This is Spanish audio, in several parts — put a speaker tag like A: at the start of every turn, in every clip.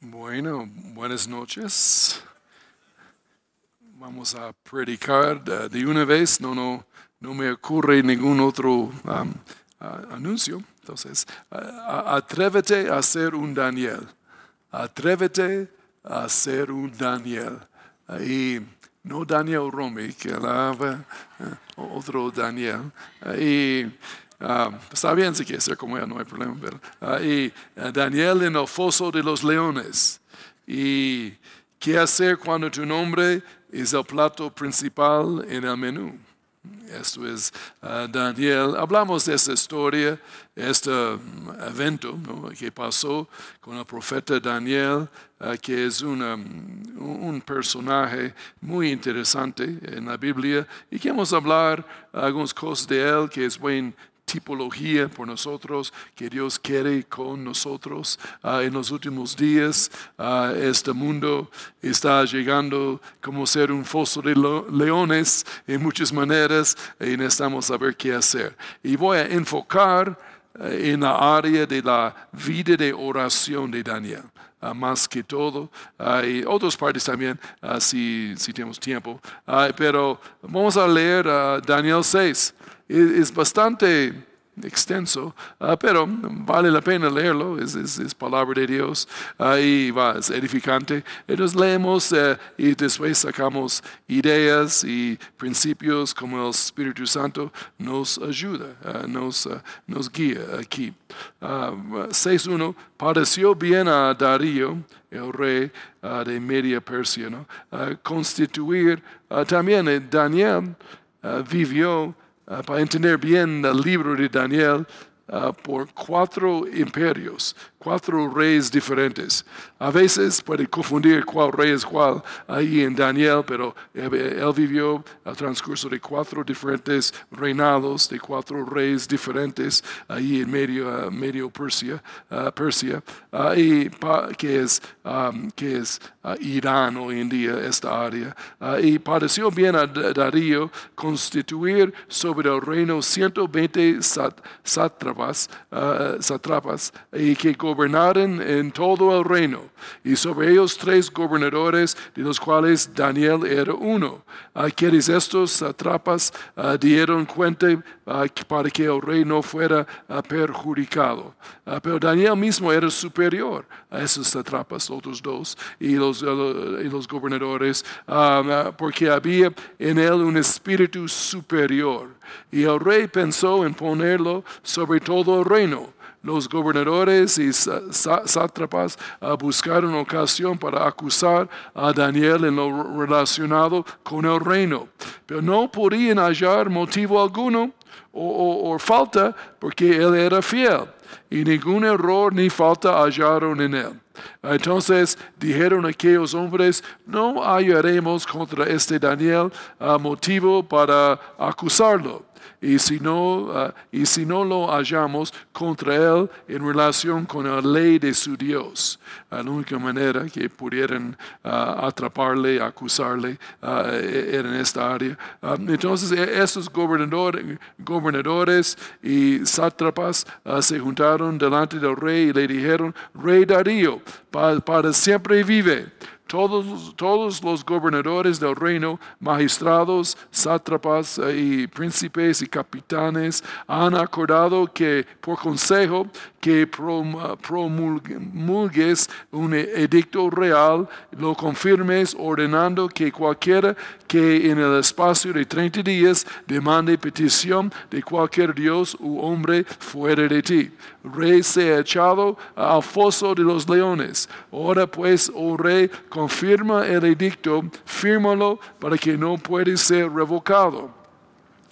A: Bueno, buenas noches. Vamos a predicar de, una vez, no, no, no me ocurre ningún otro um, a- anuncio. Entonces, atrévete a ser un Daniel. Atrévete a ser un Daniel. Y no Daniel Romy, que alaba eh, otro Daniel. Y ah, está bien si quieres ser como él, no hay problema. Ah, y ah, Daniel en el foso de los leones. ¿Y qué hacer cuando tu nombre es el plato principal en el menú? Esto es ah, Daniel. Hablamos de esa historia, este mm, evento que pasó con el profeta Daniel, ah, que es una, mm, un personaje muy interesante en la Biblia y queremos hablar algunas cosas de él que es buena tipología por nosotros que Dios quiere con nosotros Ah, en los últimos días. ah, este mundo está llegando como ser un foso de leones en muchas maneras y necesitamos saber qué hacer. Y voy a enfocar eh, en la área de la vida de oración de Daniel. ah, más que todo, y otras partes también, ah, si, si tenemos tiempo. Pero vamos a leer Daniel 6. Es, bastante extenso, ah, pero vale la pena leerlo, es, es- es palabra de Dios ah, y va, es edificante. Entonces leemos eh, y después sacamos ideas y principios como el Espíritu Santo nos ayuda, ah, nos, ah, nos guía aquí. Ah, 6.1, pareció bien a Darío, el rey de Media Persia, ¿no? Constituir también eh, Daniel vivió ah, para entender bien el libro de Daniel ah, por cuatro imperios, cuatro reyes diferentes. A veces puede confundir cuál rey es cuál ahí en Daniel, pero él, vivió al transcurso de cuatro diferentes reinados, de cuatro reyes diferentes ahí en medio, ah, medio Persia, ah, Persia ah, y que es, que es Irán hoy en día, esta área. Y pareció bien a Darío constituir sobre el reino 120 sat- sátrapas, ah, sátrapas y que gobernaran en todo el reino. Y sobre ellos tres gobernadores, de los cuales Daniel era uno. A quienes estos sátrapas ah, dieron cuenta ah, para que el rey no fuera ah, perjudicado. Pero Daniel mismo era superior a esos sátrapas, otros dos, y los, y los gobernadores, porque había en él un espíritu superior. Y el rey pensó en ponerlo sobre todo el reino. Los gobernadores y sátrapas ah, buscaron ocasión para acusar a Daniel en lo relacionado con el reino, pero no podían hallar motivo alguno o falta porque él era fiel y ningún error ni falta hallaron en él. Entonces dijeron aquellos hombres, no hallaremos contra este Daniel ah, motivo para acusarlo. Y si, no, ah, y si no lo hallamos contra él en relación con la ley de su Dios, la única manera que pudieran ah, atraparle, acusarle, era en esta área. Entonces, e- estos gobernador- gobernadores y sátrapas se juntaron delante del rey y le dijeron, Rey Darío, pa- para siempre vive. Todos, todos los gobernadores del reino, magistrados, sátrapas eh, y príncipes y capitanes han acordado que por consejo que prom- promulgues un edicto real, lo confirmes ordenando que cualquiera que en el espacio de 30 días demande petición de cualquier dios u hombre fuera de ti. Rey sea echado al foso de los leones. Ahora pues, oh rey, confirma el edicto, fírmalo para que no puede ser revocado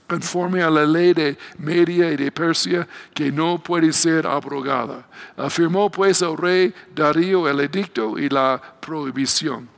A: conforme a la ley de Media y de Persia, que no puede ser abrogada. Afirmó pues el rey Darío el edicto y la prohibición.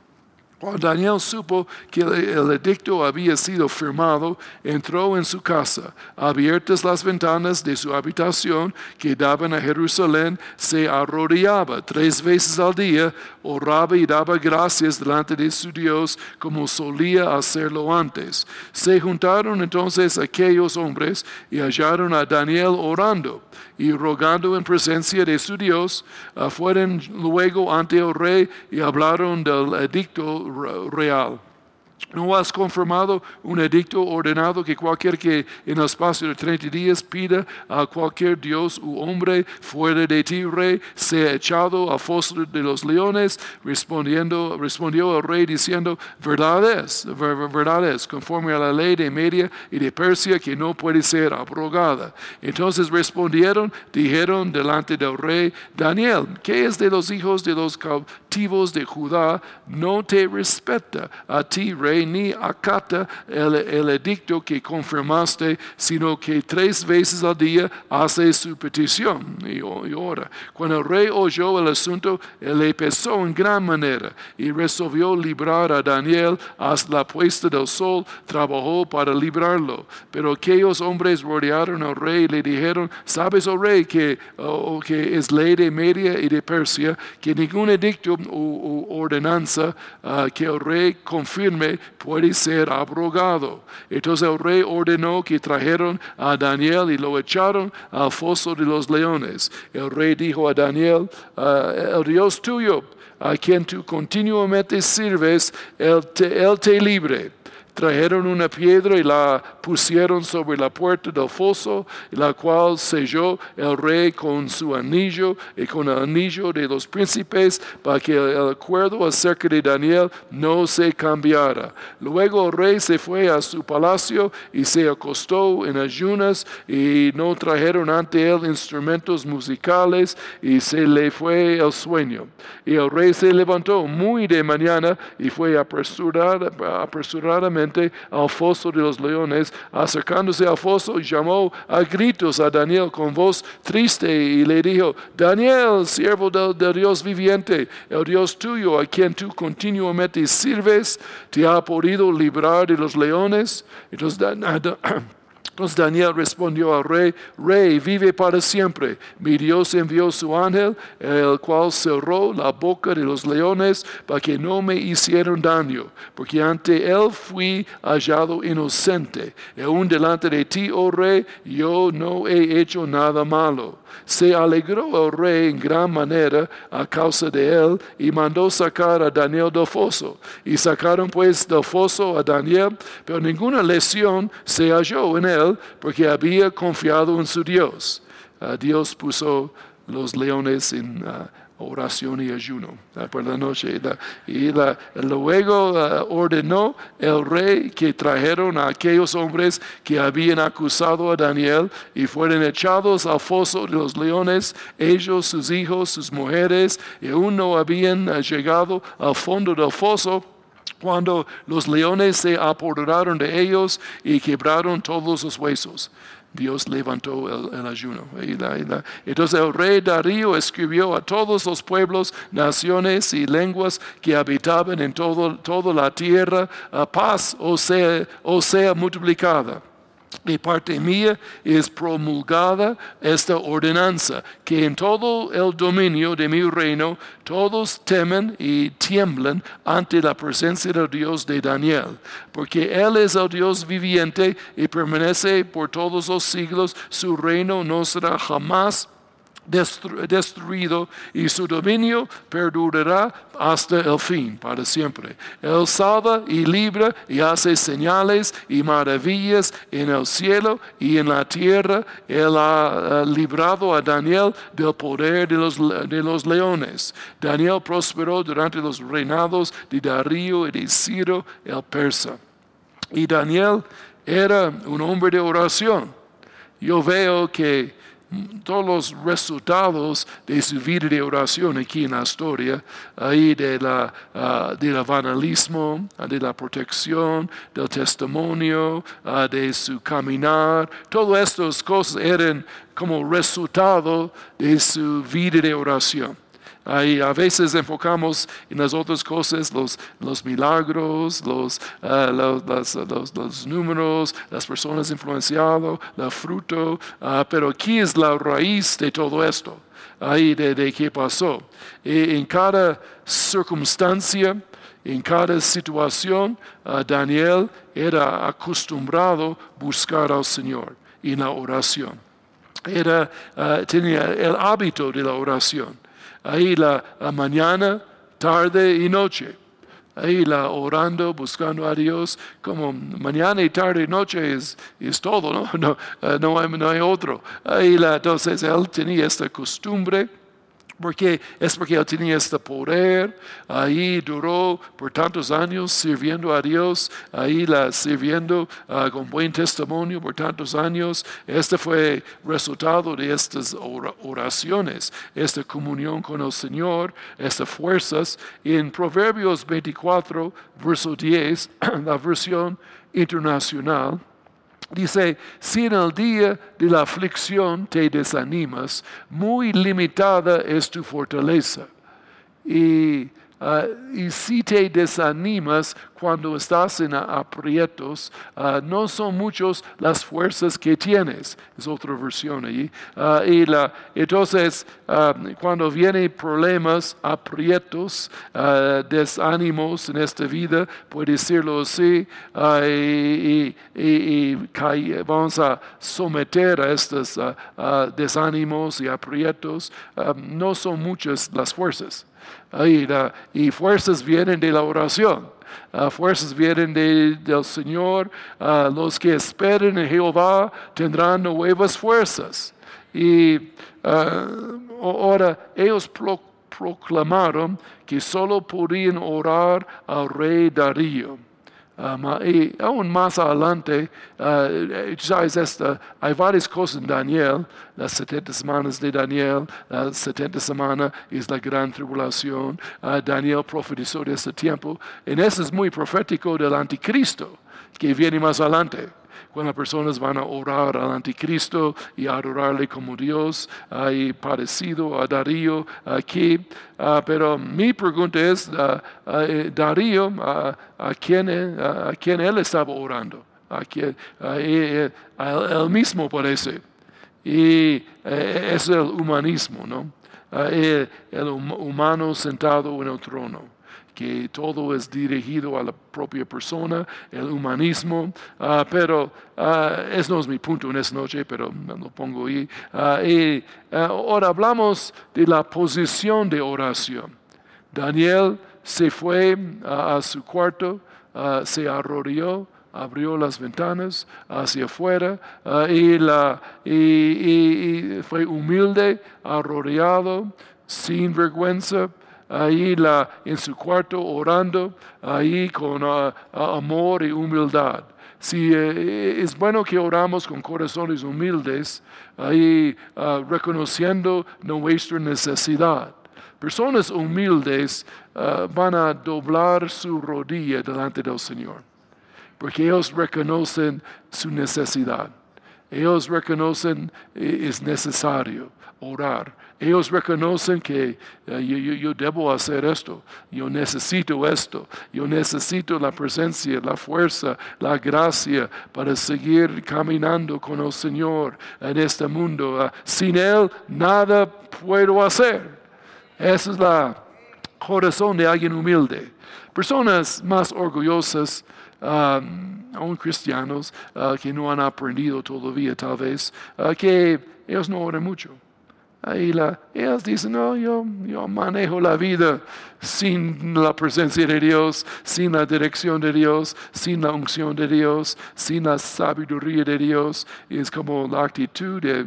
A: Cuando Daniel supo que el edicto había sido firmado, entró en su casa. Abiertas las ventanas de su habitación que daban a Jerusalén, se arrodillaba tres veces al día, oraba y daba gracias delante de su Dios como solía hacerlo antes. Se juntaron entonces aquellos hombres y hallaron a Daniel orando y rogando en presencia de su Dios, fueron luego ante el rey y hablaron del edicto real. ¿No has confirmado un edicto ordenado que cualquier que en el espacio de 30 días pida a cualquier dios u hombre fuera de ti, rey, sea echado a foso de los leones? Respondiendo, respondió el rey diciendo, verdad es, verdad es, conforme a la ley de Media y de Persia que no puede ser abrogada. Entonces respondieron, dijeron delante del rey, Daniel, ¿qué es de los hijos de los cautivos de Judá? No te respeta a ti, rey ni acata el, edicto que confirmaste, sino que tres veces al día hace su petición y, ora. Cuando el rey oyó el asunto, él le pesó en gran manera y resolvió librar a Daniel hasta la puesta del sol, trabajó para librarlo. Pero aquellos hombres rodearon al rey y le dijeron, ¿sabes, oh rey, que, oh, que es ley de Media y de Persia, que ningún edicto o, ordenanza ah, que el rey confirme puede ser abrogado. Entonces el rey ordenó que trajeron a Daniel y lo echaron al foso de los leones. El rey dijo a Daniel, ah, el Dios tuyo, a quien tú continuamente sirves, él te, él te libre trajeron una piedra y la pusieron sobre la puerta del foso, la cual selló el rey con su anillo y con el anillo de los príncipes para que el acuerdo acerca de Daniel no se cambiara. Luego el rey se fue a su palacio y se acostó en ayunas y no trajeron ante él instrumentos musicales y se le fue el sueño. Y el rey se levantó muy de mañana y fue apresuradamente al foso de los leones. Acercándose al foso, llamó a gritos a Daniel con voz triste y le dijo, Daniel, siervo del, Dios viviente, el Dios tuyo a quien tú continuamente sirves, te ha podido librar de los leones. Entonces, Entonces Daniel respondió al rey, rey, vive para siempre. Mi Dios envió su ángel, el cual cerró la boca de los leones para que no me hicieran daño, porque ante él fui hallado inocente. Y aún delante de ti, oh rey, yo no he hecho nada malo. Se alegró el rey en gran manera a causa de él y mandó sacar a Daniel del foso. Y sacaron pues del foso a Daniel, pero ninguna lesión se halló en él porque había confiado en su Dios. Ah, Dios puso los leones en ah, oración y ayuno por la noche. Y luego ordenó el rey que trajeron a aquellos hombres que habían acusado a Daniel y fueron echados al foso de los leones, ellos, sus hijos, sus mujeres, y aún no habían llegado al fondo del foso cuando los leones se apoderaron de ellos y quebraron todos los huesos. Dios levantó el, ayuno. entonces el rey Darío escribió a todos los pueblos, naciones y lenguas que habitaban en todo, toda la tierra, a paz o sea, o sea multiplicada de parte mía es promulgada esta ordenanza, que en todo el dominio de mi reino todos temen y tiemblan ante la presencia del Dios de Daniel, porque Él es el Dios viviente y permanece por todos los siglos, su reino no será jamás destruido y su dominio perdurará hasta el fin, para siempre. Él salva y libra y hace señales y maravillas en el cielo y en la tierra. Él ha librado a Daniel del poder de los, de los leones. Daniel prosperó durante los reinados de Darío y de Ciro el persa. Y Daniel era un hombre de oración. Yo veo que todos los resultados de su vida de oración aquí en la historia, ahí de la, uh, del evangelismo, de la protección, del testimonio, uh, de su caminar, todas estas cosas eran como resultado de su vida de oración. Ahí a veces enfocamos en las otras cosas, los, los milagros, los, ah, los, los, números, las personas influenciadas, el fruto, ah, pero aquí es la raíz de todo esto, ahí de, de qué pasó. Y en cada circunstancia, en cada situación, ah, Daniel era acostumbrado a buscar al Señor en la oración. Era, ah, tenía el hábito de la oración. Ahí la, mañana, tarde y noche. Ahí la orando, buscando a Dios, como mañana y tarde y noche es, es todo, ¿no? No, ah, no, hay, no hay otro. Ahí la, entonces él tenía esta costumbre porque es porque él tenía este poder, ahí duró por tantos años sirviendo a Dios, ahí la sirviendo ah, con buen testimonio por tantos años. Este fue resultado de estas oraciones, esta comunión con el Señor, estas fuerzas. En Proverbios 24, verso 10, la versión internacional, Dice, si en el día de la aflicción te desanimas, muy limitada es tu fortaleza. Y Ah, y si te desanimas cuando estás en aprietos, ah, no son muchos las fuerzas que tienes. Es otra versión ahí. Ah, y la, entonces, cuando vienen problemas, aprietos, desánimos en esta vida, puede decirlo así, y, y, vamos a someter a estos desánimos y aprietos, no son muchas las fuerzas y fuerzas vienen de la oración. Uh, fuerzas vienen del Señor. Uh, los que esperen en Jehová tendrán nuevas fuerzas. Y uh, ahora ellos proclamaron que solo podían orar al rey Darío y aún más adelante, uh, sabes, esta, hay varias cosas en Daniel, las 70 semanas de Daniel, la 70 semana es la gran tribulación. Uh, Daniel profetizó de este tiempo. En eso es muy profético del anticristo que viene más adelante cuando las personas van a orar al anticristo y adorarle como Dios, hay parecido a Darío aquí. Ah, pero mi pregunta es, ah, ah, eh, Darío, ¿a, quién, a, quién él estaba orando? A quién, él, mismo parece. Y eh, es el humanismo, ¿no? el humano sentado en el trono que todo es dirigido a la propia persona, el humanismo, ah, pero uh, ese no es mi punto en esta noche, pero lo pongo ahí. Ah, y ahora hablamos de la posición de oración. Daniel se fue a su cuarto, se arrodilló, abrió las ventanas hacia afuera y, la, y, fue humilde, arrodillado, sin vergüenza, ahí la, en su cuarto orando, ahí con ah, ah, amor y humildad. Si eh, es bueno que oramos con corazones humildes, ahí ah, reconociendo nuestra necesidad. Personas humildes van a doblar su rodilla delante del Señor, porque ellos reconocen su necesidad. Ellos reconocen que es necesario orar. Ellos reconocen que eh, yo, debo hacer esto, yo necesito esto, yo necesito la presencia, la fuerza, la gracia para seguir caminando con el Señor en este mundo. Ah, sin Él nada puedo hacer. Esa es la corazón de alguien humilde. Personas más orgullosas, aún cristianos, ah, que no han aprendido todavía tal vez, ah, que ellos no oran mucho. Ahí la, ellos dicen, no, yo, yo manejo la vida sin la presencia de Dios, sin la dirección de Dios, sin la unción de Dios, sin la sabiduría de Dios. Es como la actitud de,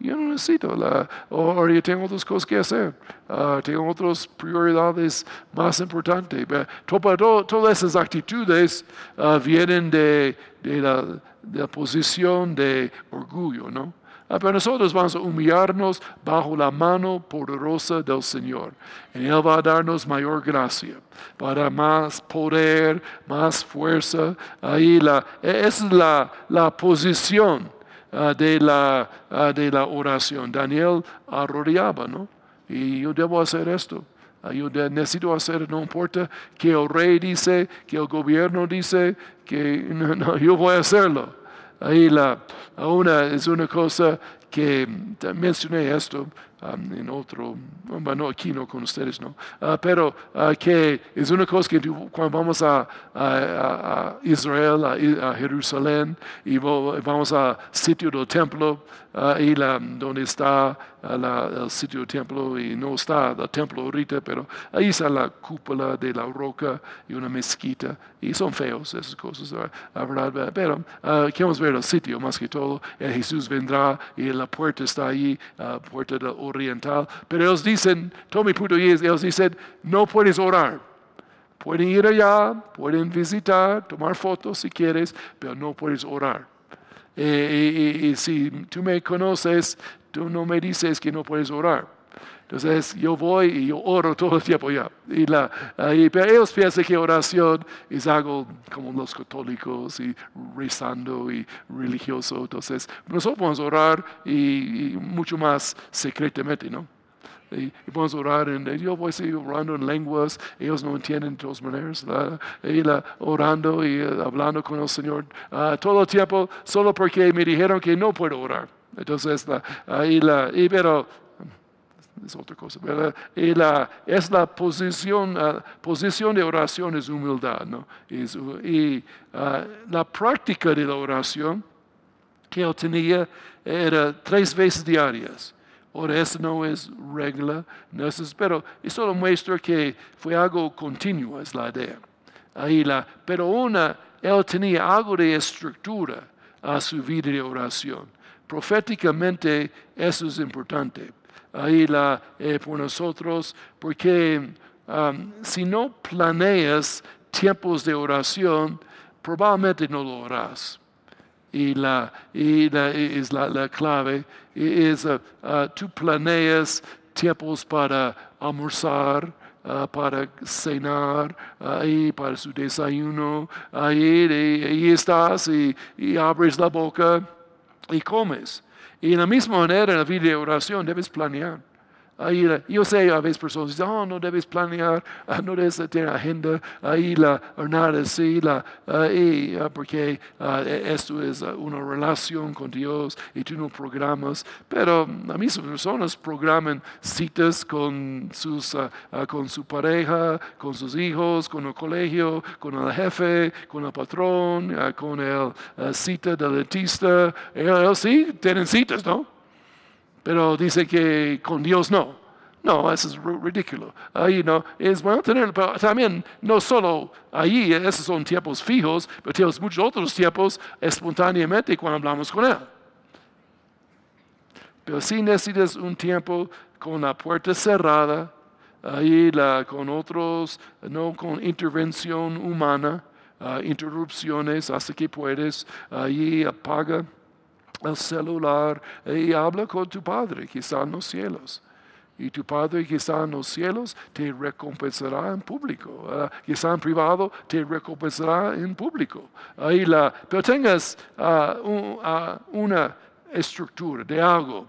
A: yo no necesito, la, o yo tengo otras cosas que hacer, ah, tengo otras prioridades más importantes. todas esas actitudes ah, vienen de, de, la, de la posición de orgullo, ¿no? Ah, pero nosotros vamos a humillarnos bajo la mano poderosa del Señor. Y Él va a darnos mayor gracia, para más poder, más fuerza. Ahí la, esa es la, la posición ah, de, la, ah, de la oración. Daniel arrodillaba, ¿no? y yo debo hacer esto. Ah, yo necesito hacer, no importa que el rey dice, que el gobierno dice, que no, yo voy a hacerlo. Ahí la, una, es una cosa que mencioné esto um, en otro, bueno, aquí no con ustedes, no, uh, pero uh, que es una cosa que cuando vamos a, a, Israel, a, Jerusalén, y vamos al sitio del templo, ahí la, donde está el sitio del templo, y no está el templo ahorita, pero ahí está la cúpula de la roca y una mezquita, y son feos esas cosas, ¿verdad? Pero uh, queremos ver el sitio más que todo, Jesús vendrá y la puerta está ahí, puerta oriental, pero ellos dicen, todo mi punto es, ellos dicen, no puedes orar. Pueden ir allá, pueden visitar, tomar fotos si quieres, pero no puedes orar. Eh, y, si tú me conoces, tú no me dices que no puedes orar. Entonces yo voy y yo oro todo el tiempo ya. Y la, pero ellos piensan que oración es algo como los católicos y rezando y religioso. Entonces nosotros podemos orar y, mucho más secretamente, ¿no? Y, podemos orar, en, yo voy a seguir orando en lenguas, ellos no entienden de todas maneras, y la, orando y eh, hablando con el Señor uh, todo el tiempo, solo porque me dijeron que no puedo orar. Entonces, ahí la, y, pero es otra cosa, ¿verdad? La, es la posición, uh, posición de oración es humildad, ¿no? y uh, la práctica de la oración que él tenía era tres veces diarias. Ahora, eso no es regla, no es, pero eso lo muestra que fue algo continuo, es la idea. Ahí la, pero una, él tenía algo de estructura a su vida de oración. Proféticamente, eso es importante ahí la, eh, por nosotros, porque si no planeas tiempos de oración, probablemente no lo harás. Y, la, y es la, clave, es uh, uh, tú planeas tiempos para almorzar, uh, para cenar, ahí para su desayuno, ahí, estás y, y abres la boca y comes. Y en la misma manera, en la vida de oración, debes planear. Ahí, yo sé, a veces personas dicen, oh, no debes planear, ah, no debes tener agenda, ahí la, nada así, la, ahí, ah, porque ah, e, esto es una relación con Dios y tú no programas. Pero a mismas personas programan citas con, sus, con su pareja, con sus hijos, con el colegio, con el jefe, con el patrón, con el cita del dentista. Ellos sí tienen citas, ¿no? Pero dice que con Dios no. No, eso es ridículo. Ahí no, es bueno tener, pero también no solo ahí, esos son tiempos fijos, pero tenemos muchos otros tiempos espontáneamente cuando hablamos con Él. Pero si necesitas un tiempo con la puerta cerrada, ahí con otros, no con intervención humana, ah, interrupciones hasta que puedes, ahí apaga el celular y habla con tu Padre que está en los cielos. Y tu Padre que está en los cielos te recompensará en público. Uh, que está en privado te recompensará en público. Ahí la, pero tengas ah, ah, una estructura de algo.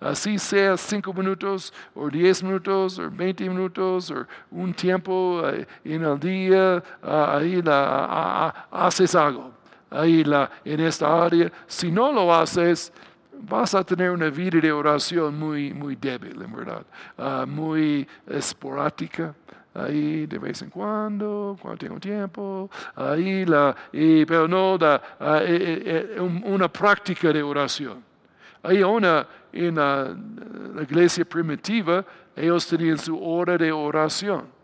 A: Así sea cinco minutos, o diez minutos, o veinte minutos, o un tiempo eh, en el día, ahí la, haces algo ahí la, en esta área. Si no lo haces, vas a tener una vida de oración muy, muy débil, en verdad, ah, muy esporádica. Ahí de vez en cuando, cuando tengo tiempo, ahí la, y, pero no da, ah, eh, eh, eh, una práctica de oración. Hay una en la iglesia primitiva, ellos tenían su hora de oración.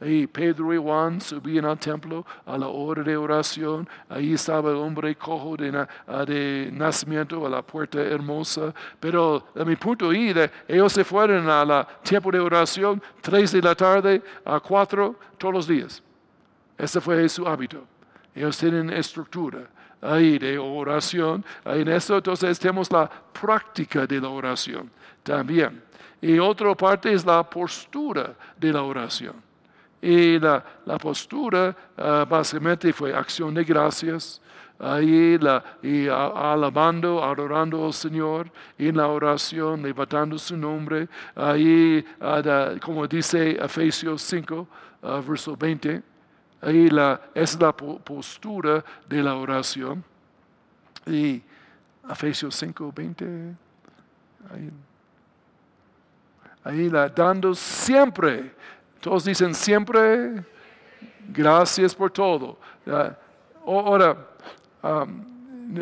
A: Ahí Pedro y Juan subían al templo a la hora de oración. Ahí estaba el hombre cojo de, nacimiento a la puerta hermosa. Pero a mi punto ahí, ellos se fueron a la tiempo de oración, tres de la tarde a cuatro todos los días. Ese fue su hábito. Ellos tienen estructura ahí de oración. En eso entonces tenemos la práctica de la oración también. Y otra parte es la postura de la oración. Y la, postura ah, básicamente fue acción de gracias. ahí la, y alabando, adorando al Señor en la oración, levantando su nombre, ahí como dice Efesios 5, uh, verso 20, ahí la, es la postura de la oración. Y Efesios 5, 20, ahí, ahí la dando siempre, todos dicen siempre, gracias por todo. Ahora,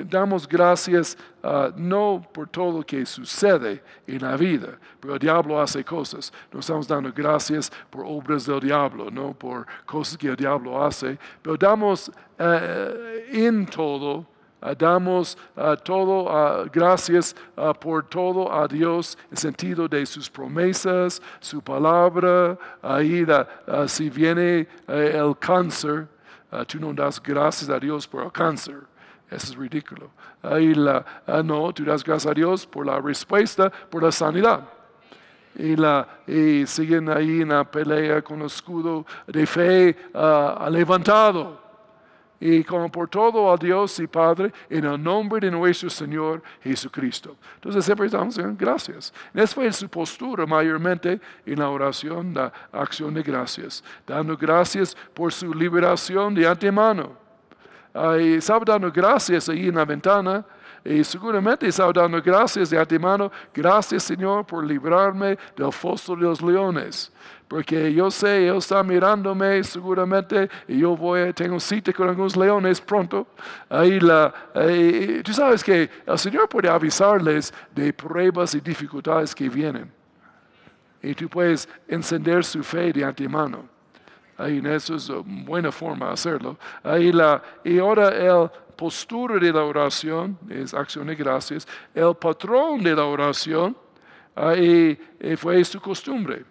A: damos gracias uh, no por todo lo que sucede en la vida, pero el diablo hace cosas. No estamos dando gracias por obras del diablo, no por cosas que el diablo hace, pero damos uh, en todo. Uh, damos todo, gracias por todo a Dios en sentido de sus promesas, su palabra. Ahí si viene el cáncer, tú no das gracias a Dios por el cáncer. Eso es ridículo. Ahí la, ah, no, tú das gracias a Dios por la respuesta, por la sanidad. Y, la, y siguen ahí en la pelea con el escudo de fe uh, levantado. Y como por todo a Dios y Padre, en el nombre de nuestro Señor Jesucristo. Entonces siempre estamos diciendo gracias. Esa fue su postura mayormente en la oración, la acción de gracias. Dando gracias por su liberación de antemano y estaba dando gracias ahí en la ventana. Y seguramente estaba dando gracias de antemano. Gracias, Señor, por librarme del foso de los leones. Porque yo sé, Él está mirándome seguramente y yo voy, tengo cita con algunos leones pronto. Ahí la, tú sabes que el Señor puede avisarles de pruebas y dificultades que vienen. Y tú puedes encender su fe de antemano. Ahí, eso es una buena forma de hacerlo. Ahí la, y ahora el postura de la oración es acción de gracias. El patrón de la oración ahí, fue su costumbre.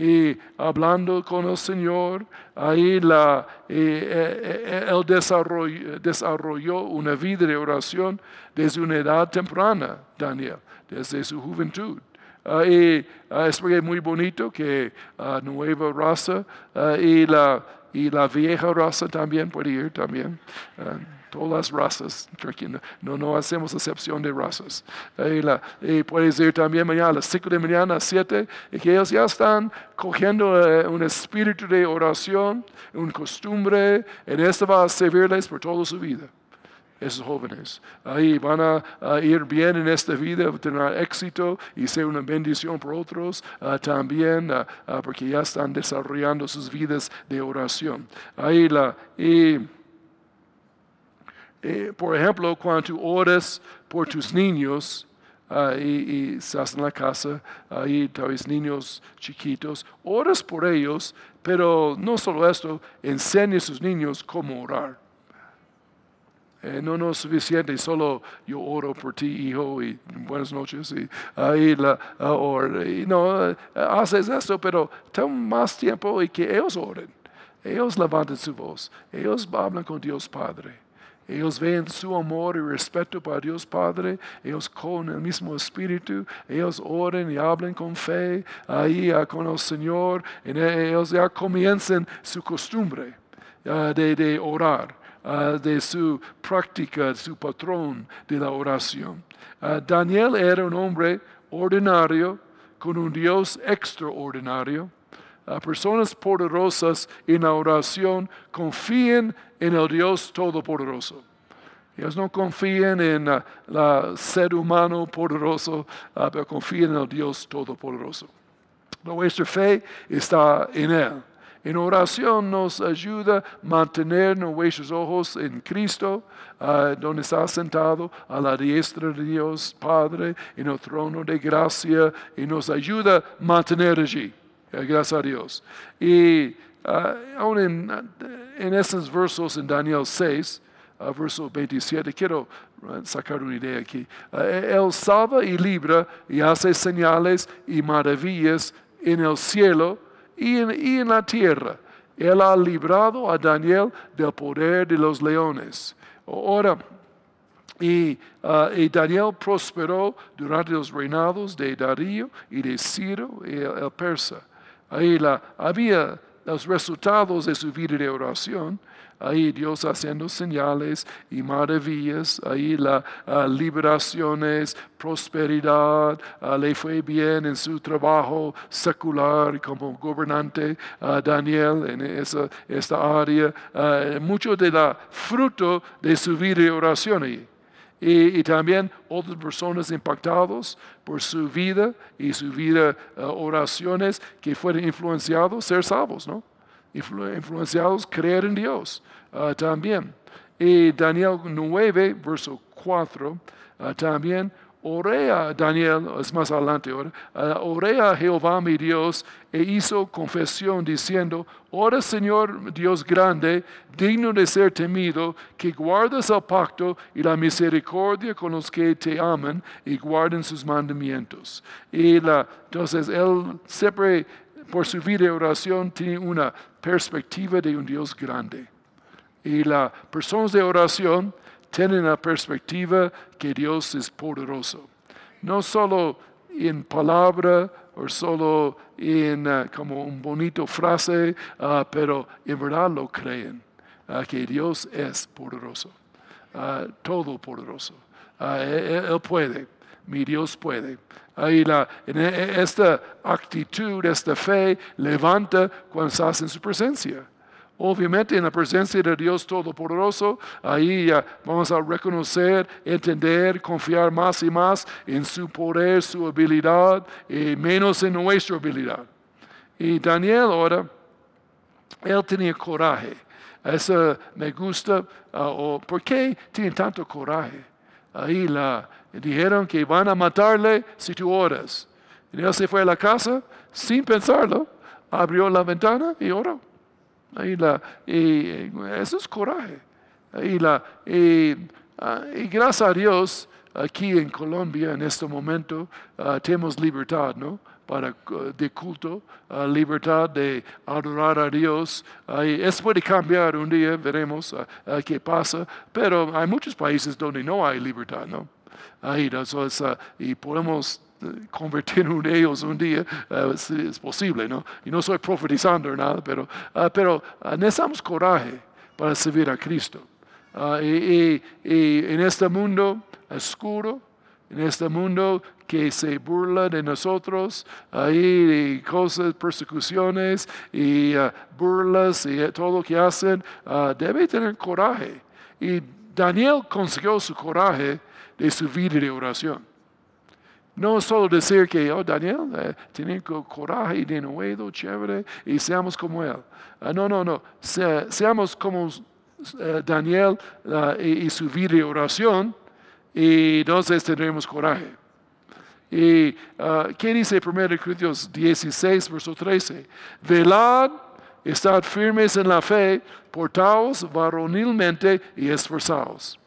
A: Y hablando con el Señor, ahí la, eh, eh, él desarrolló, desarrolló una vida de oración desde una edad temprana, Daniel, desde su juventud. Ah, y uh, es muy bonito que uh, nueva raza y, la, y la vieja raza también puede ir también. Todas las razas, no, no hacemos excepción de razas. Y, la, y puedes ir también mañana a las 5 de mañana, a 7, y que ellos ya están cogiendo eh, un espíritu de oración, una costumbre, y esto va a servirles por toda su vida esos jóvenes. Ahí van a, ir bien en esta vida, tener éxito y ser una bendición para otros ah, también, ah, ah, porque ya están desarrollando sus vidas de oración. Ahí la, y, por ejemplo, cuando oras por tus niños, y, estás en la casa, ahí tal vez niños chiquitos, oras por ellos, pero no solo esto, enseña a sus niños cómo orar. Eh, no, no es suficiente, solo yo oro por ti, hijo, y buenas noches. Y ahí la, y no, haces esto, pero toma más tiempo y que ellos oren. Ellos levanten su voz, ellos hablan con Dios Padre. Ellos ven su amor y respeto para Dios Padre. Ellos con el mismo espíritu. Ellos oren y hablan con fe ahí con el Señor. Y ellos ya comienzan su costumbre de, de orar. Ah, de su práctica, su patrón de la oración. Ah, Daniel era un hombre ordinario con un Dios extraordinario. Personas poderosas en la oración confían en el Dios Todopoderoso. Ellos no confían en el ser humano poderoso, pero confían en el Dios Todopoderoso. Nuestra fe está en Él. En oración nos ayuda a mantener nuestros ojos en Cristo, ah, donde está sentado a la diestra de Dios Padre en el trono de gracia y nos ayuda a mantener allí. Eh, gracias a Dios. Y ah, aún en, esos versos en Daniel 6, uh, verso 27, quiero sacar una idea aquí. él salva y libra y hace señales y maravillas en el cielo y en, la tierra. Él ha librado a Daniel del poder de los leones. Ahora, y, uh, y, Daniel prosperó durante los reinados de Darío y de Ciro y el, persa. Ahí la, había los resultados de su vida de oración, ahí Dios haciendo señales y maravillas, ahí la uh, liberaciones, prosperidad, uh, le fue bien en su trabajo secular como gobernante uh, Daniel en esa, esta área, mucho de la fruto de su vida de oración ahí. Y, también otras personas impactados por su vida y su vida oraciones que fueron influenciados ser salvos, ¿no? influenciados creer en Dios uh, también. Y Daniel 9, verso 4, uh, también oré a Daniel, es más adelante oré a Jehová mi Dios e hizo confesión diciendo, ora Señor Dios grande, digno de ser temido, que guardas el pacto y la misericordia con los que te aman y guarden sus mandamientos. Y la, entonces él siempre por su vida de oración tiene una perspectiva de un Dios grande. Y las personas de oración tienen la perspectiva que Dios es poderoso. No solo en palabra o solo en uh, como un bonito frase, uh, pero en verdad lo creen, uh, que Dios es poderoso, todo poderoso. él puede mi Dios puede. Ahí la, e, esta actitud, esta fe, levanta cuando estás en su presencia. Obviamente en la presencia de Dios Todopoderoso, ahí vamos a reconocer, entender, confiar más y más en su poder, su habilidad, y menos en nuestra habilidad. Y Daniel ahora, él tenía coraje. Eso me gusta. Uh, ¿Por qué tiene tanto coraje? Ahí la, dijeron que van a matarle si tú oras. Y él se fue a la casa sin pensarlo, abrió la ventana y oró. Ahí la, y, eso es coraje. Ahí la, y, ah, gracias a Dios, aquí en Colombia en este momento ah, tenemos libertad, ¿no? Para, de culto, uh, libertad de adorar a Dios. eso puede cambiar un día, veremos qué pasa, pero hay muchos países donde no hay libertad, ¿no? ahí, y podemos eh, convertir en ellos un día, uh, es, posible, ¿no? Y no soy profetizando nada, pero, uh, pero necesitamos coraje para servir a Cristo. Y, y, en este mundo oscuro, en este mundo que se burla de nosotros, hay cosas, persecuciones y burlas y todo lo que hacen, debe tener coraje. Y Daniel consiguió su coraje de su vida de oración. No solo decir que, oh Daniel, eh, tiene coraje de nuevo, chévere, y seamos como él. Ah, no, no, no. seamos como eh, Daniel y, su vida de oración, y entonces tendremos coraje. ¿Y uh, qué dice 1 Corintios 16, verso 13? Velad, estad firmes en la fe, portaos varonilmente y esforzaos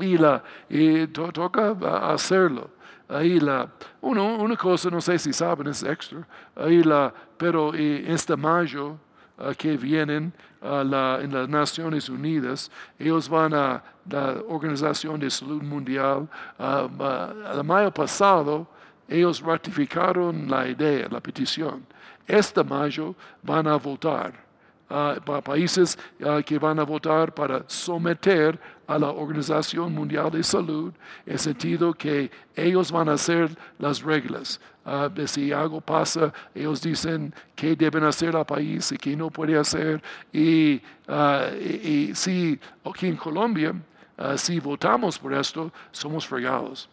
A: y, la, y toca hacerlo. Ahí la, uno, una cosa, no sé si saben, es extra, ahí la, pero este mayo que vienen en las Naciones Unidas, ellos van a la Organización de Salud Mundial. El mayo pasado, ellos ratificaron la idea, la petición. Este mayo van a votar para países que van a votar para someter a la Organización Mundial de Salud, en sentido que ellos van a hacer las reglas. si algo pasa, ellos dicen qué deben hacer al país y qué no puede hacer. Y, si aquí en Colombia, si votamos por esto, somos fregados.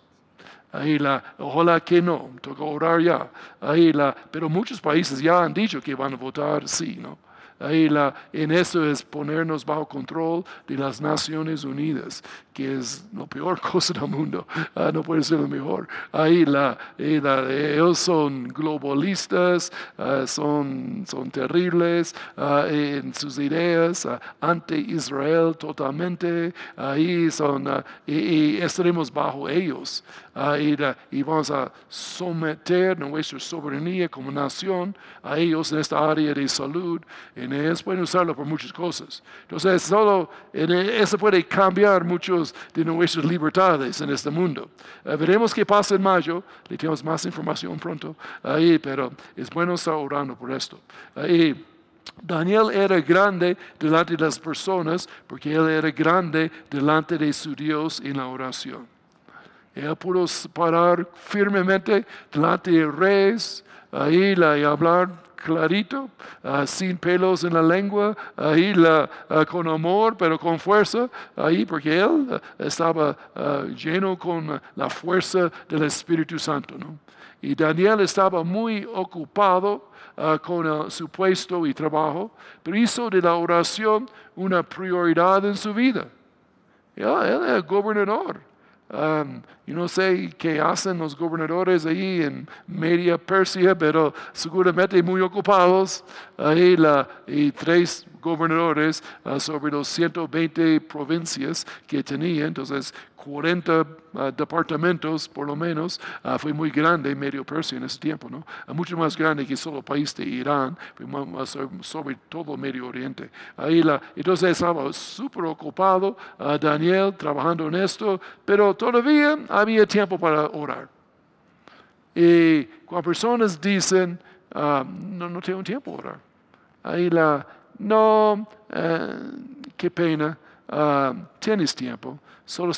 A: Ahí la, ojalá que no, toca orar ya. Ahí la, pero muchos países ya han dicho que van a votar sí, ¿no? Ahí la, en eso es ponernos bajo control de las Naciones Unidas, que es la peor cosa del mundo. Ah, no puede ser lo mejor. Ahí la, ellos son globalistas, ah, son, son terribles ah, en sus ideas, ante Israel totalmente. Ahí son, y, estaremos bajo ellos. Y, y, vamos a someter nuestra soberanía como nación a ellos en esta área de salud y ellos pueden usarlo por muchas cosas. Entonces, solo eso puede cambiar muchos de nuestras libertades en este mundo. Eh, veremos qué pasa en mayo, le tenemos más información pronto ahí, pero es bueno estar orando por esto. Daniel era grande delante de las personas porque él era grande delante de su Dios en la oración. Él pudo parar firmemente delante de reyes, ahí y hablar clarito, ah, sin pelos en la lengua, ahí la, ah, con amor, pero con fuerza, ahí porque él ah, estaba lleno con la fuerza del Espíritu Santo. ¿no? Y Daniel estaba muy ocupado con su puesto y trabajo, pero hizo de la oración una prioridad en su vida. él era gobernador. Um, yo no sé qué hacen los gobernadores ahí en media Persia, pero seguramente muy ocupados. Ahí la, y tres gobernadores uh, sobre los 120 provincias que tenía. Entonces, 40 uh, departamentos por lo menos, uh, fue muy grande Medio Persia en ese tiempo, ¿no? Mucho más grande que solo el país de Irán, sobre todo Medio Oriente. Ahí la, entonces estaba súper ocupado Daniel trabajando en esto, pero todavía había tiempo para orar. Y cuando personas dicen, no, no tengo tiempo para orar, ahí la, no, qué pena, tienes tiempo solo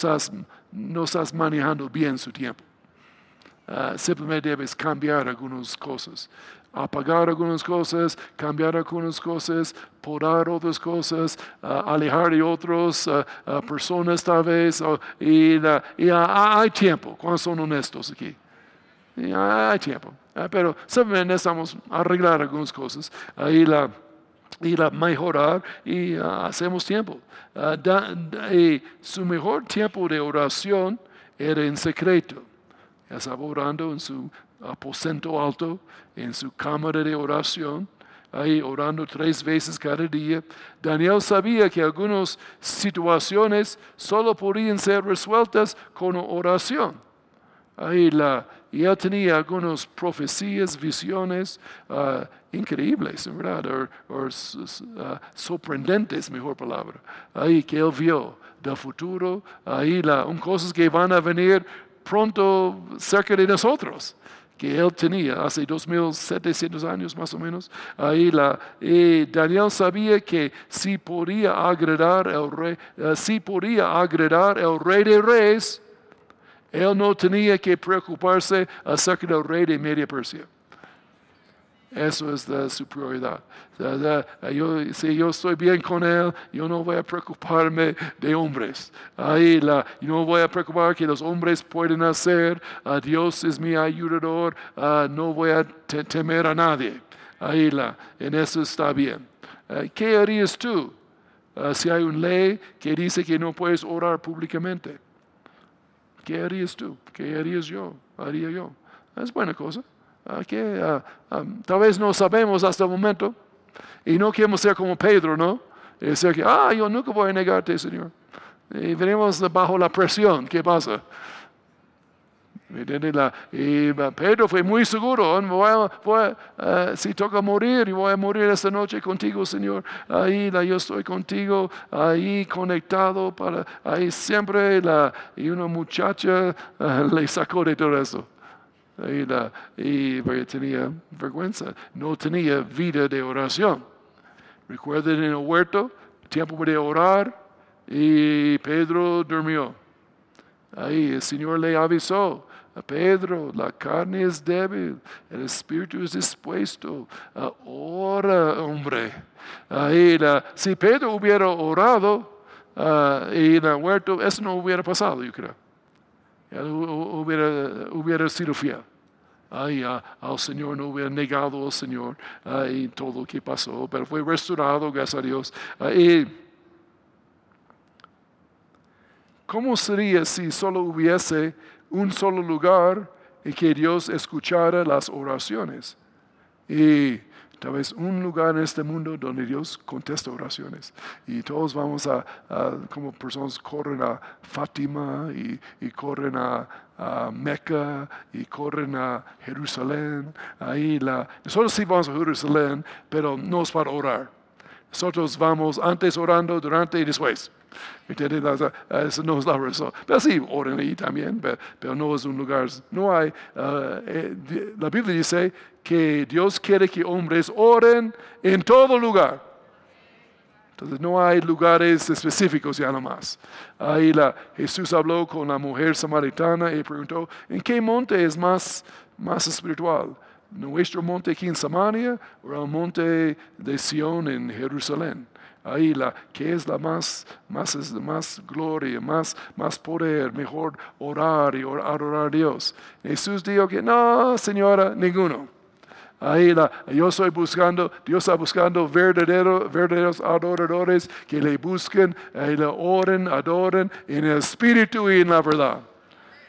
A: no estás manejando bien su tiempo. Ah, simplemente debes cambiar algunas cosas, apagar algunas cosas, cambiar algunas cosas, podar otras cosas, ah, alejar de otras ah, personas tal vez. y, hay tiempo, cuando son honestos aquí. hay tiempo, pero simplemente necesitamos arreglar algunas cosas. La ir a mejorar y ah, hacemos tiempo. Ah, y su mejor tiempo de oración era en secreto. Estaba orando en su aposento alto, en su cámara de oración, ahí orando tres veces cada día. Daniel sabía que algunas situaciones solo podían ser resueltas con oración. Ahí la, y él tenía algunas profecías, visiones uh, increíbles, ¿verdad? O, uh, sorprendentes, mejor palabra. Ahí que él vio del futuro, ahí la, cosas que van a venir pronto cerca de nosotros que él tenía hace 2700 años más o menos. Ahí la, y Daniel sabía que si podía agradar el rey, uh, si podía agradar el rey de reyes, él no tenía que preocuparse acerca del rey de Media Persia. Eso es de su prioridad. si yo estoy bien con él, yo no voy a preocuparme de hombres. Ahí la, yo no voy a preocupar que los hombres pueden hacer. Dios es mi ayudador. no voy a temer a nadie. Ahí la, en eso está bien. ¿Qué harías tú si hay una ley que dice que no puedes orar públicamente? ¿Qué harías tú? ¿Qué harías yo? Haría yo. Es buena cosa. Ah, ah, ah, tal vez no sabemos hasta el momento. Y no queremos ser como Pedro, ¿no? Y decir que, ah, yo nunca voy a negarte, Señor. Y venimos bajo la presión. ¿Qué pasa? Y Pedro fue muy seguro, eh, si toca morir, voy a morir esta noche contigo, Señor. Ahí yo estoy contigo, ahí conectado, para, ahí siempre. La, y una muchacha le sacó de todo eso. Ahí la, y tenía vergüenza, no tenía vida de oración. Recuerden en el huerto, tiempo de orar, y Pedro durmió. Ahí el Señor le avisó Pedro, la carne es débil, el espíritu es dispuesto. ora, hombre. si Pedro hubiera orado uh, y en el huerto, eso no hubiera pasado, yo creo. Hubiera, hubiera sido fiel. Ay, al Señor no hubiera negado al Señor todo lo que pasó, pero fue restaurado, gracias a Dios. ¿Cómo sería si solo hubiese un solo lugar y que Dios escuchara las oraciones. Tal vez un lugar en este mundo donde Dios contesta oraciones. Y todos vamos a, como personas corren a Fátima y, corren a, a, Meca y corren a Jerusalén. Ahí la, nosotros sí vamos a Jerusalén, pero no es para orar. Nosotros vamos antes orando, durante y después. Eso no es la razón. Pero sí, oren ahí también, pero, no es un lugar, no hay. Uh, eh, la Biblia dice que Dios quiere que hombres oren en todo lugar. Entonces no hay lugares específicos ya nomás. Ahí la, Jesús habló con la mujer samaritana y preguntó, ¿en qué monte es más, más espiritual? ¿Nuestro monte aquí en Samaria o el monte de Sión en Jerusalén? Ahí la que es la más, más, más gloria, más, más poder, mejor orar y adorar a Dios. Jesús dijo que no, señora, ninguno. Ahí la, yo estoy buscando, Dios está buscando verdaderos, verdaderos adoradores que le busquen, y le oren, adoren en el espíritu y en la verdad.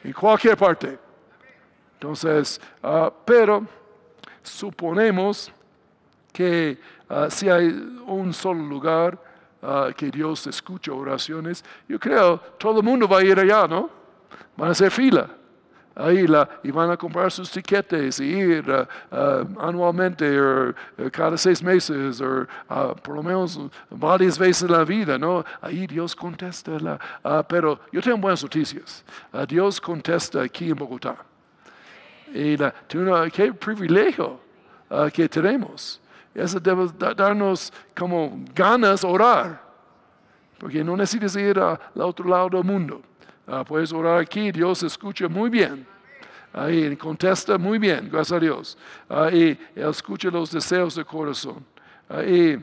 A: En cualquier parte. Entonces, uh, pero suponemos que uh, si hay un solo lugar uh, que Dios escucha oraciones, yo creo todo el mundo va a ir allá, ¿no? Van a hacer fila ahí la, y van a comprar sus tiquetes y ir uh, anualmente o uh, cada seis meses o por lo menos varias veces en la vida, ¿no? Ahí Dios contesta. La, pero yo tengo buenas noticias. Dios contesta aquí en Bogotá. Y la, qué privilegio que tenemos. Eso debe darnos como ganas orar. Porque no necesitas ir al otro lado del mundo. Ah, puedes orar aquí, Dios escucha muy bien. Ahí contesta muy bien, gracias a Dios. Ahí Él escucha los deseos del corazón. Ahí,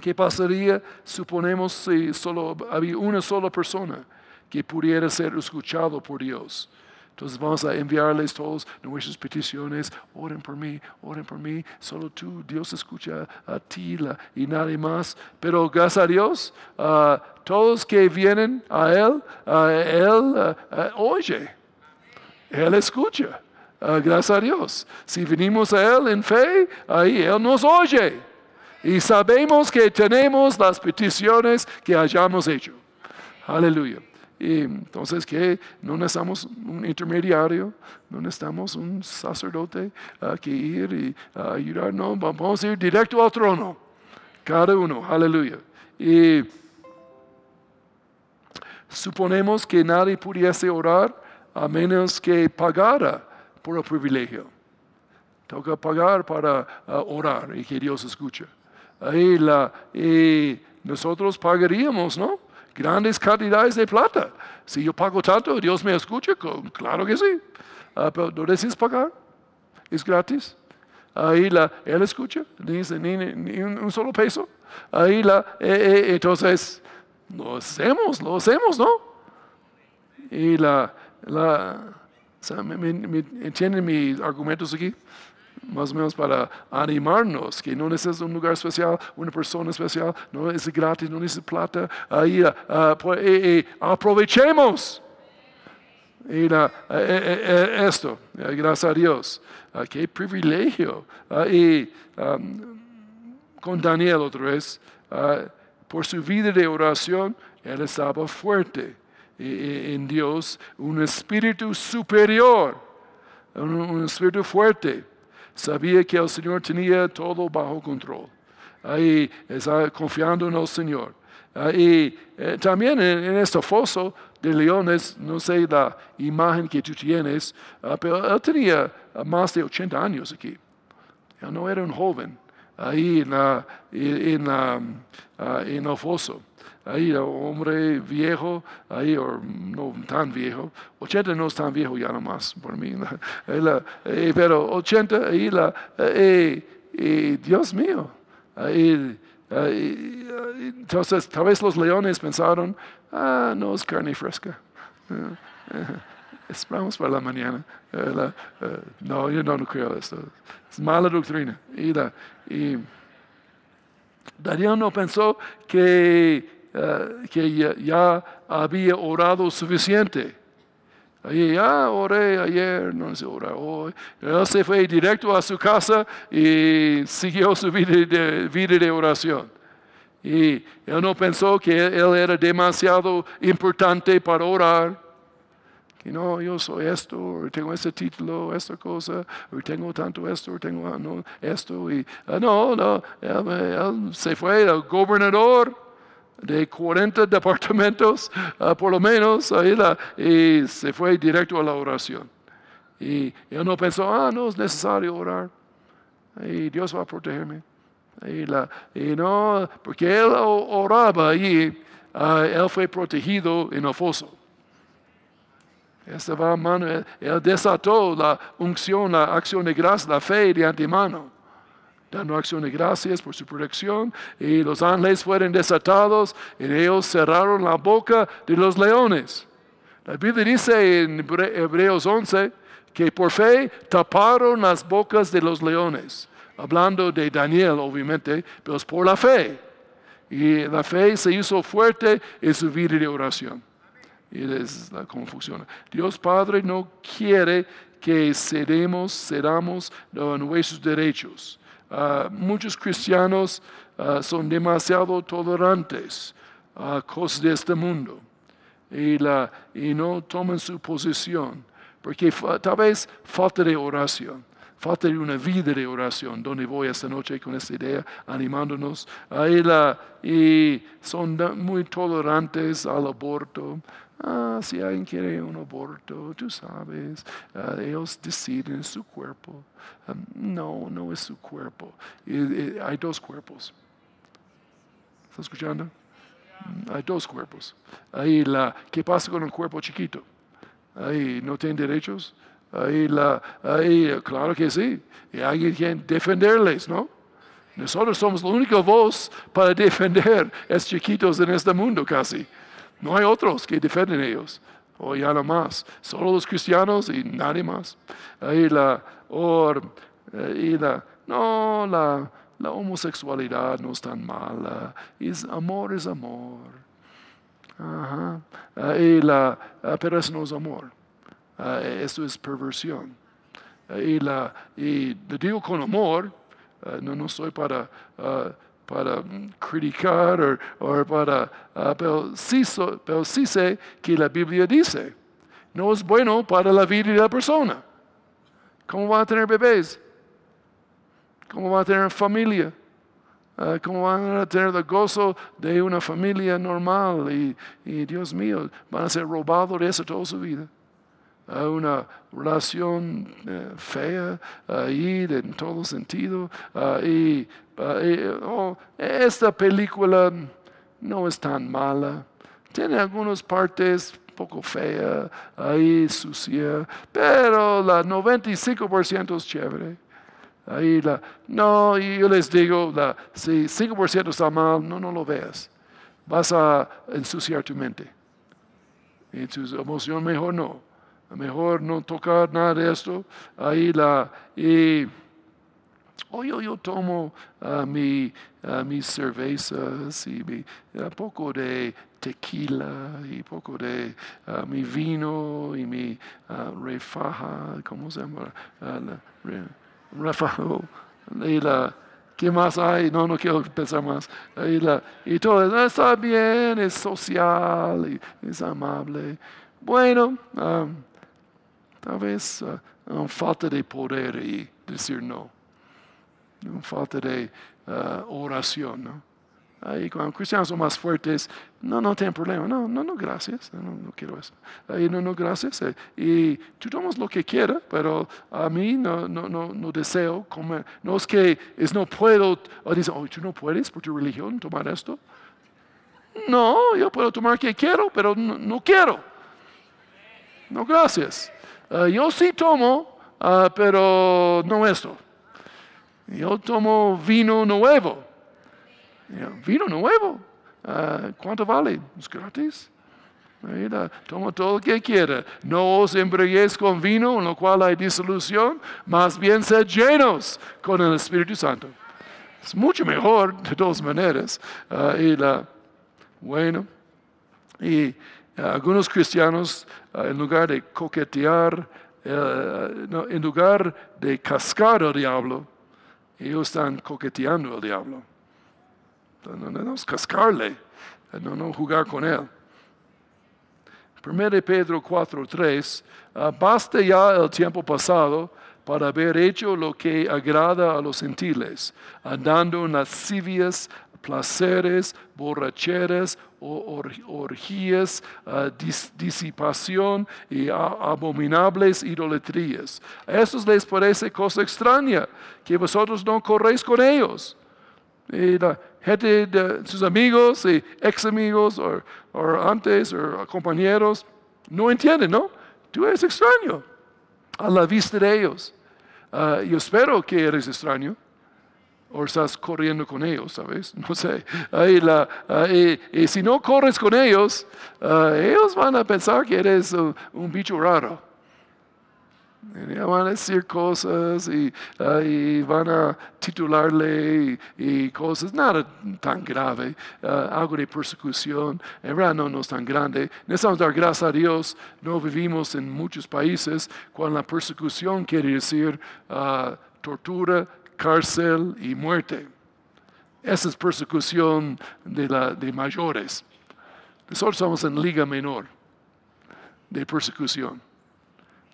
A: ¿qué pasaría? Suponemos si solo había una sola persona que pudiera ser escuchado por Dios. Entonces vamos a enviarles todas nuestras peticiones. Oren por mí, oren por mí. Solo tú, Dios escucha a ti y nadie más. Pero gracias a Dios, todos que vienen a Él, Él oye. Él escucha. gracias a Dios. Si venimos a Él en fe, ahí Él nos oye. Y sabemos que tenemos las peticiones que hayamos hecho. Aleluya. Y entonces que no necesitamos un intermediario, no necesitamos un sacerdote que ir y ayudar, no, vamos a ir directo al trono, cada uno, aleluya. Y suponemos que nadie pudiese orar a menos que pagara por el privilegio. Toca pagar para orar y que Dios escuche. Ahí la, y nosotros pagaríamos, ¿no? Grandes cantidades de plata. Si yo pago tanto, Dios me escucha, claro que sí. Ah, pero no decides pagar, es gratis. Ahí la, Él escucha, ni, ni, un solo peso. Ahí la, eh, eh, entonces, lo hacemos, lo hacemos, ¿no? Y la, la, ¿entienden mis argumentos aquí? Más o menos para animarnos, que no necesitas un lugar especial, una persona especial, no es gratis, no necesitas plata. Ahí uh, pues, eh, eh, aprovechemos y, eh, esto, gracias a Dios. qué privilegio. y con Daniel otra vez, por su vida de oración, él estaba fuerte en Dios, un espíritu superior, un espíritu fuerte. Sabía que el Señor tenía todo bajo control. Ahí está confiando en el Señor. Y eh, también en, este foso de leones, no sé la imagen que tú tienes, ah, pero él tenía más de 80 años aquí. Él no era un joven ahí en, la, en, ah, en el foso ahí hombre viejo, ahí o no tan viejo, 80 no es tan viejo ya nomás por mí, eh, pero 80 ahí la, eh, eh, Dios mío, entonces tal vez los leones pensaron, ah, no es carne fresca. Esperamos para la mañana. no, yo no, creo esto. Es mala doctrina. Y, y Daniel no pensó que eh, que ya, había orado suficiente. Ahí ya oré ayer, no sé orar hoy. Él se fue directo a su casa y siguió su vida de, vida de oración. Y él no pensó que él era demasiado importante para orar. Que no, yo soy esto, o tengo este título, esta cosa, o tengo tanto esto, o tengo esto. Y, ah, no, no, él, él se fue el gobernador de 40 departamentos, ah, por lo menos, ahí la, y se fue directo a la oración. Y él no pensó, ah, no es necesario orar, y Dios va a protegerme. Y, la, y no, porque él oraba allí, ah, él fue protegido en el foso. Estaba mano, él, desató la unción, la acción de gracia, la fe de antemano dando acción de gracias por su protección, y los ángeles fueron desatados, y ellos cerraron la boca de los leones. La Biblia dice en Hebreos 11 que por fe taparon las bocas de los leones, hablando de Daniel, obviamente, pero es por la fe. Y la fe se hizo fuerte en su vida de oración. Y es la confusión. Dios Padre no quiere que cedemos, cedamos nuestros derechos. Ah, muchos cristianos ah, son demasiado tolerantes a cosas de este mundo y, no toman su posición, porque tal vez falta de oración. Falta de una vida de oración, donde voy esta noche con esta idea, animándonos. Ahí la, y son muy tolerantes al aborto. Ah, si alguien quiere un aborto, tú sabes, ah, ellos deciden su cuerpo. No, no es su cuerpo. hay dos cuerpos. ¿Estás escuchando? Mm, hay dos cuerpos. Ahí la, ¿Qué pasa con el cuerpo chiquito? Ahí no tienen derechos. Ahí, la, ahí claro que sí. Y alguien quien defenderles, ¿no? Nosotros somos la única voz para defender a los chiquitos en este mundo casi. No hay otros que defienden ellos. O ya no más. Solo los cristianos y nadie más. Ahí la, or, eh, y la, no, la, la homosexualidad no es tan mala. Es, amor es amor. Ajá. La, ah, pero eso no es amor. Ah, eso es perversión. Y, la, y le digo con amor, ah, no, no soy para para criticar o para... Uh, pero, sí pero sí sé que la Biblia dice, no es bueno para la vida de la persona. ¿Cómo va a tener bebés? ¿Cómo va a tener familia? Uh, ¿Cómo van a tener el gozo de una familia normal? Y, y Dios mío, van a ser robados de eso toda su vida una relación eh, fea ahí en todo sentido. y, oh, esta película no es tan mala. Tiene algunas partes poco feas, ahí sucia, pero la 95% es chévere. Ahí la, no, yo les digo, la, si 5% está mal, no, no lo veas. Vas a ensuciar tu mente. Y tu emoción mejor no mejor no tocar nada de esto. Ahí la, oh, yo, tomo uh, mi, uh, mis cervezas y mi, un poco de tequila y poco de mi vino y mi refaja, ¿cómo se llama? refajo. Y la, ¿Qué más hay? No, no quiero pensar más. Y, la, y todo está bien, es social, y es amable. Bueno, Tal vez uh, falta de poder y decir no. Una falta de uh, oración, ¿no? Ahí cuando cristianos son más fuertes, no, no tienen problema. No, no, no, gracias. No, no quiero eso. Ahí no, no, gracias. Eh, y tú tomas lo que quieras, pero a mí no, no, no, no deseo comer. No es que es no puedo, o dicen, oh, tú no puedes por tu religión tomar esto. No, yo puedo tomar que quiero, pero no, no quiero. No, gracias. Ah, yo sí tomo, pero no esto. Yo tomo vino nuevo. Vino nuevo. Ah, ¿Cuánto vale? Es gratis. Mira, toma todo lo que quiera. No os embriaguéis con vino, en lo cual hay disolución, más bien sed llenos con el Espíritu Santo. Es mucho mejor de todas maneras. y la, bueno, y algunos cristianos, ah, en lugar de coquetear, eh, en lugar de cascar al diablo, ellos están coqueteando al diablo. No, no cascarle, no, no jugar con él. 1 Pedro 4:3, ah, basta ya el tiempo pasado para haber hecho lo que agrada a los gentiles, andando en lascivias placeres, borracheras, orgías, ah, disipación y abominables idolatrías. A estos les parece cosa extraña que vosotros no corréis con ellos. Y la sus amigos y ex amigos o, antes o compañeros no entienden, ¿no? Tú eres extraño a la vista de ellos. Ah, yo espero que eres extraño o estás corriendo con ellos, ¿sabes? No sé. la, y, si no corres con ellos, ah, ellos van a pensar que eres un bicho raro. Y van a decir cosas y, ah, van a titularle y, cosas, nada tan grave, ah, algo de persecución, en verdad no, no es tan grande. Necesitamos dar gracias a Dios, no vivimos en muchos países cuando la persecución quiere decir tortura, cárcel y muerte. Esa es persecución de, la, de mayores. Nosotros estamos en liga menor de persecución.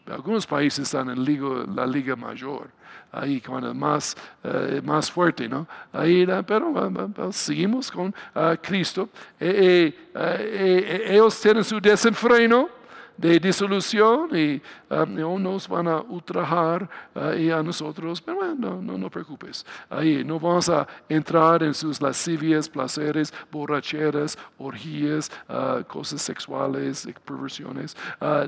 A: Algunos países están en la liga mayor, ahí cuando más, eh, más fuerte, ¿no? Ahí, pero seguimos con Cristo. Eh, eh, ellos tienen su desenfreno de disolución y um, nos van a ultrajar uh, y a nosotros, pero bueno, no, no, preocupes. Ahí no vamos a entrar en sus lascivias, placeres, borracheras, orgías, uh, cosas sexuales, perversiones, uh,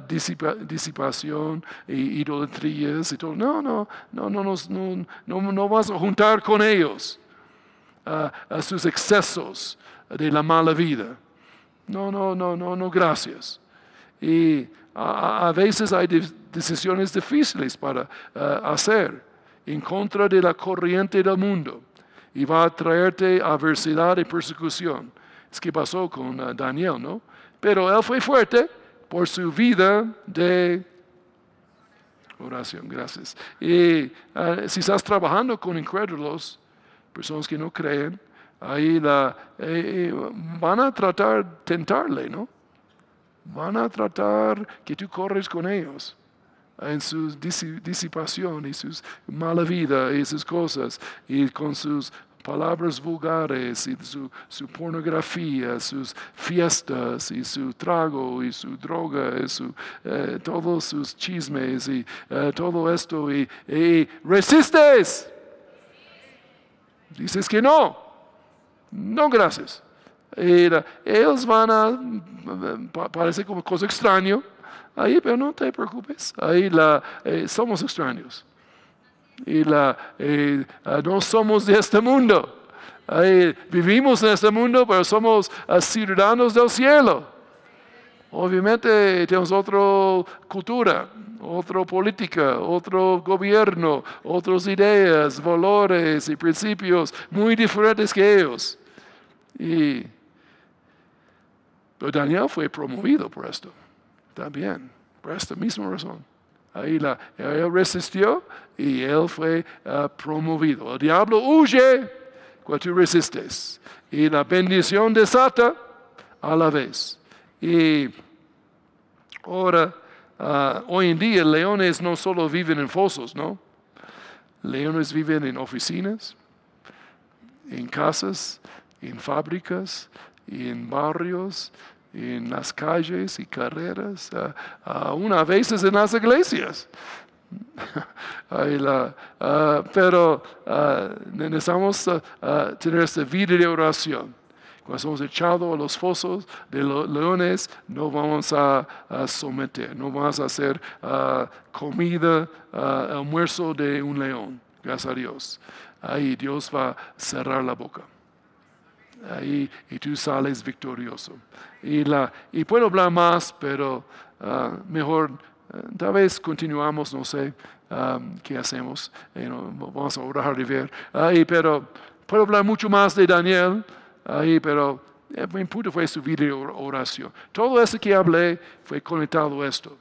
A: disipación y idolatrías y todo. No, no, no, no, no, no, no vamos a juntar con ellos a sus excesos de la mala vida. No, no, no, no, no, gracias. Y a, veces hay decisiones difíciles para eh, hacer en contra de la corriente del mundo y va a traerte adversidad y persecución. Es que pasó con eh, Daniel, ¿no? Pero él fue fuerte por su vida de oración, gracias. Y eh, si estás trabajando con incrédulos, personas que no creen, ahí la, van a tratar tentarle, ¿no? Van a tratar que tú corres con ellos en su disipación y su mala vida y sus cosas y con sus palabras vulgares y su, pornografía, sus fiestas y su trago y su droga y su, eh, todos sus chismes y eh, todo esto y, y resistes. Dices que no. No, gracias ellos van a, parece como cosa extraña, ahí, pero no te preocupes, ahí la, eh, somos extraños. Y la, eh, ah, no somos de este mundo. Ahí, vivimos en este mundo, pero somos ah, ciudadanos del cielo. Obviamente tenemos otra cultura, otra política, otro gobierno, otras ideas, valores y principios muy diferentes que ellos. Y pero Daniel fue promovido por esto, también, por esta misma razón. Ahí la, él resistió y él fue ah, promovido. El diablo huye cuando tú resistes. Y la bendición desata a la vez. Y ahora, ah, hoy en día, leones no solo viven en fosos, ¿no? Leones viven en oficinas, en casas, en fábricas, y en barrios, en las calles y carreras, aún a veces en las iglesias. pero necesitamos tener esta vida de oración. Cuando somos echados a los fosos de los leones, no vamos a, someter, no vamos a hacer comida, almuerzo de un león. Gracias a Dios. Ahí Dios va a cerrar la boca ahí y tú sales victorioso. Y, la, y puedo hablar más, pero ah, mejor, uh, tal vez continuamos, no sé um, qué hacemos, eh, vamos a orar de ver. Ahí, pero puedo hablar mucho más de Daniel, ahí, pero eh, mi punto fue su vida de oración. Todo eso que hablé fue conectado a esto.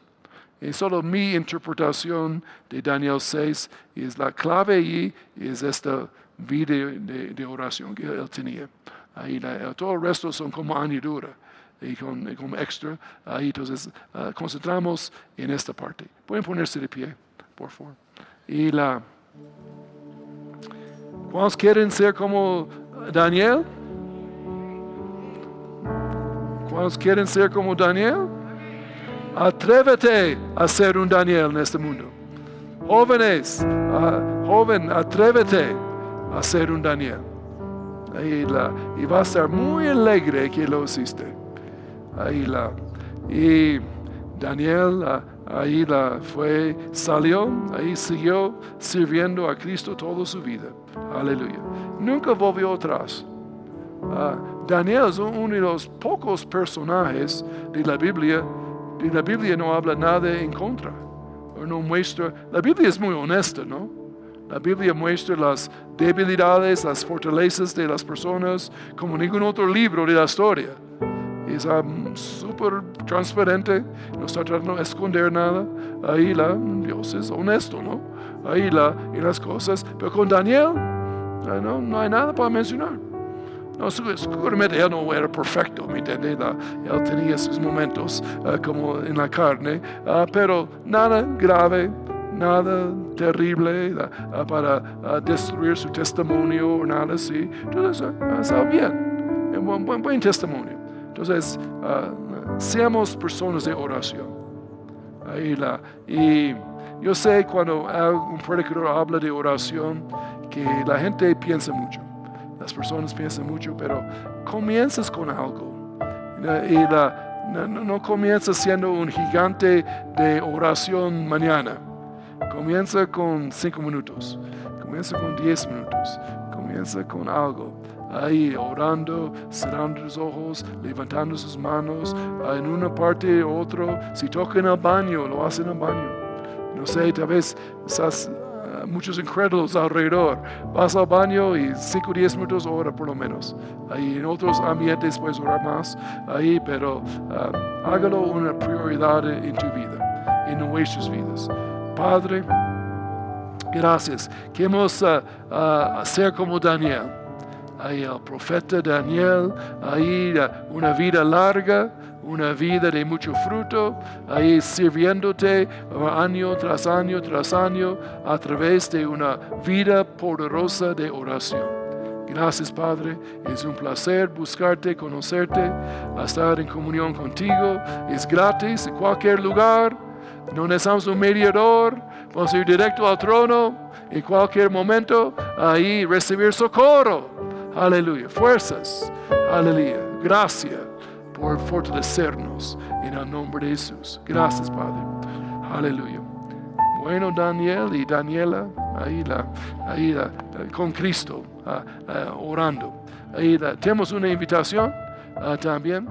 A: Y solo mi interpretación de Daniel 6 es la clave allí, es esta vida de oración que él tenía. Ahí todo el resto son como añadidura y como extra. Ahí entonces uh, concentramos en esta parte. Pueden ponerse de pie, por favor. Y la... ¿Cuántos quieren ser como Daniel? ¿Cuántos quieren ser como Daniel? Atrévete a ser un Daniel en este mundo. Jóvenes, joven, atrévete a ser un Daniel. Ahí la, y va a estar muy alegre que lo hiciste. Ahí la, y Daniel ahí la fue, salió, ahí siguió sirviendo a Cristo toda su vida. Aleluya. Nunca volvió atrás. Ah, Daniel es uno de los pocos personajes de la Biblia, de la Biblia no habla nada en contra. No muestra, la Biblia es muy honesta, ¿no? La Biblia muestra las debilidades, las fortalezas de las personas como ningún otro libro de la historia. Es um, súper transparente, no está tratando de esconder nada. Ahí la, Dios es honesto, ¿no? Ahí la, y las cosas. Pero con Daniel, no, no hay nada para mencionar. No, seguramente él no era perfecto, ¿me entiende? él tenía sus momentos uh, como en la carne, uh, pero nada grave, nada terrible uh, para destruir su testimonio o nada así. Entonces, está bien, un buen, buen, testimonio. Entonces, seamos personas de oración. Ahí la, y yo sé cuando un predicador habla de oración que la gente piensa mucho. Las personas piensan mucho, pero comienzas con algo. Y la, no, comienzas siendo un gigante de oración mañana. Comienza con cinco minutos. Comienza con diez minutos. Comienza con algo ahí orando, cerrando los ojos, levantando sus manos en una parte u otra. Si toca en el baño, lo hace en el baño. No sé, tal vez estás muchos incrédulos alrededor. Vas al baño y 5 o 10 minutos ora por lo menos. Ahí en otros ambientes puedes orar más, ahí, pero uh, hágalo una prioridad en tu vida, en nuestras vidas. Padre, gracias. Queremos uh, uh, ser como Daniel. Ahí el profeta Daniel, ahí una vida larga, una vida de mucho fruto, ahí sirviéndote año tras año tras año a través de una vida poderosa de oración. Gracias Padre, es un placer buscarte, conocerte, estar en comunión contigo. Es gratis en cualquier lugar, no necesitamos un mediador, podemos ir directo al trono en cualquier momento, ahí recibir socorro. Aleluya, fuerzas, aleluya, gracias por fortalecernos en el nombre de Jesús. Gracias, Padre. Aleluya. Bueno, Daniel y Daniela, ahí, la, ahí la, con Cristo, ah, ah, orando. Ahí tenemos una invitación ah, también.